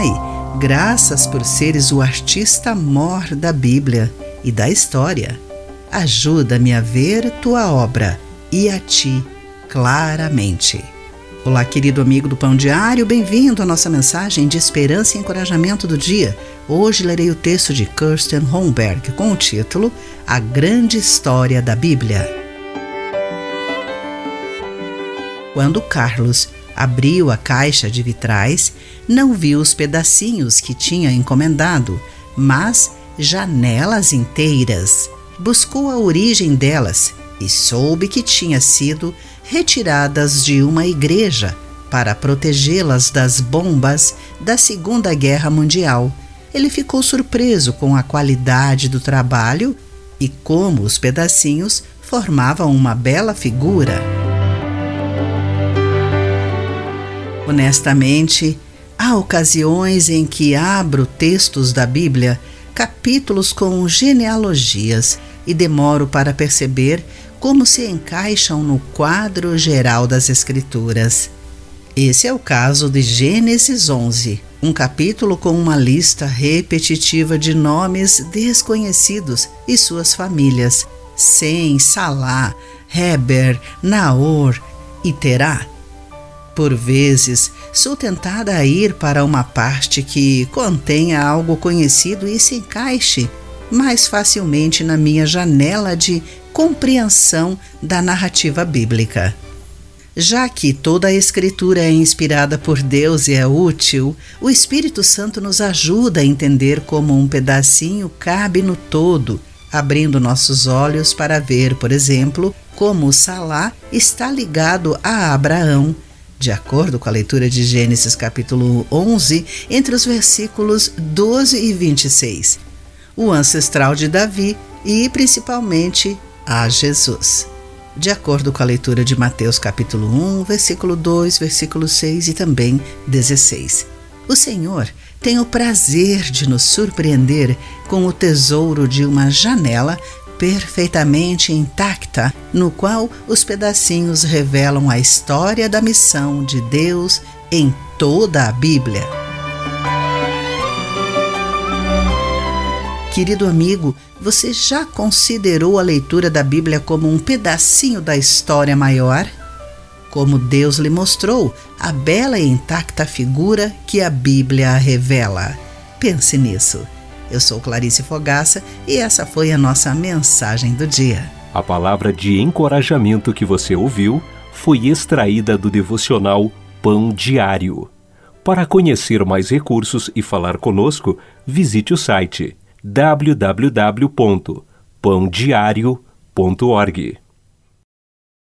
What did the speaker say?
Pai, graças por seres o artista mor da Bíblia e da história. Ajuda-me a ver tua obra e a ti claramente. Olá, querido amigo do Pão Diário, bem-vindo à nossa mensagem de esperança e encorajamento do dia. Hoje lerei o texto de Kirsten Holmberg com o título A Grande História da Bíblia. Quando Carlos abriu a caixa de vitrais, não viu os pedacinhos que tinha encomendado, mas janelas inteiras. Buscou a origem delas e soube que tinha sido retiradas de uma igreja para protegê-las das bombas da Segunda Guerra Mundial. Ele ficou surpreso com a qualidade do trabalho e como os pedacinhos formavam uma bela figura. Honestamente, há ocasiões em que abro textos da Bíblia, capítulos com genealogias, e demoro para perceber como se encaixam no quadro geral das Escrituras. Esse é o caso de Gênesis 11, um capítulo com uma lista repetitiva de nomes desconhecidos e suas famílias: Sem, Salá, Heber, Naor e Terá. Por vezes, sou tentada a ir para uma parte que contenha algo conhecido e se encaixe mais facilmente na minha janela de compreensão da narrativa bíblica. Já que toda a Escritura é inspirada por Deus e é útil, o Espírito Santo nos ajuda a entender como um pedacinho cabe no todo, abrindo nossos olhos para ver, por exemplo, como Salá está ligado a Abraão, de acordo com a leitura de Gênesis capítulo 11, entre os versículos 12 e 26. O ancestral de Davi e, principalmente, a Jesus. De acordo com a leitura de Mateus capítulo 1, versículo 2, versículo 6 e também 16. O Senhor tem o prazer de nos surpreender com o tesouro de uma janela perfeitamente intacta, no qual os pedacinhos revelam a história da missão de Deus em toda a Bíblia. Querido amigo, você já considerou a leitura da Bíblia como um pedacinho da história maior? Como Deus lhe mostrou a bela e intacta figura que a Bíblia revela. Pense nisso. Eu sou Clarice Fogaça e essa foi a nossa mensagem do dia. A palavra de encorajamento que você ouviu foi extraída do devocional Pão Diário. Para conhecer mais recursos e falar conosco, visite o site www.pandiario.org.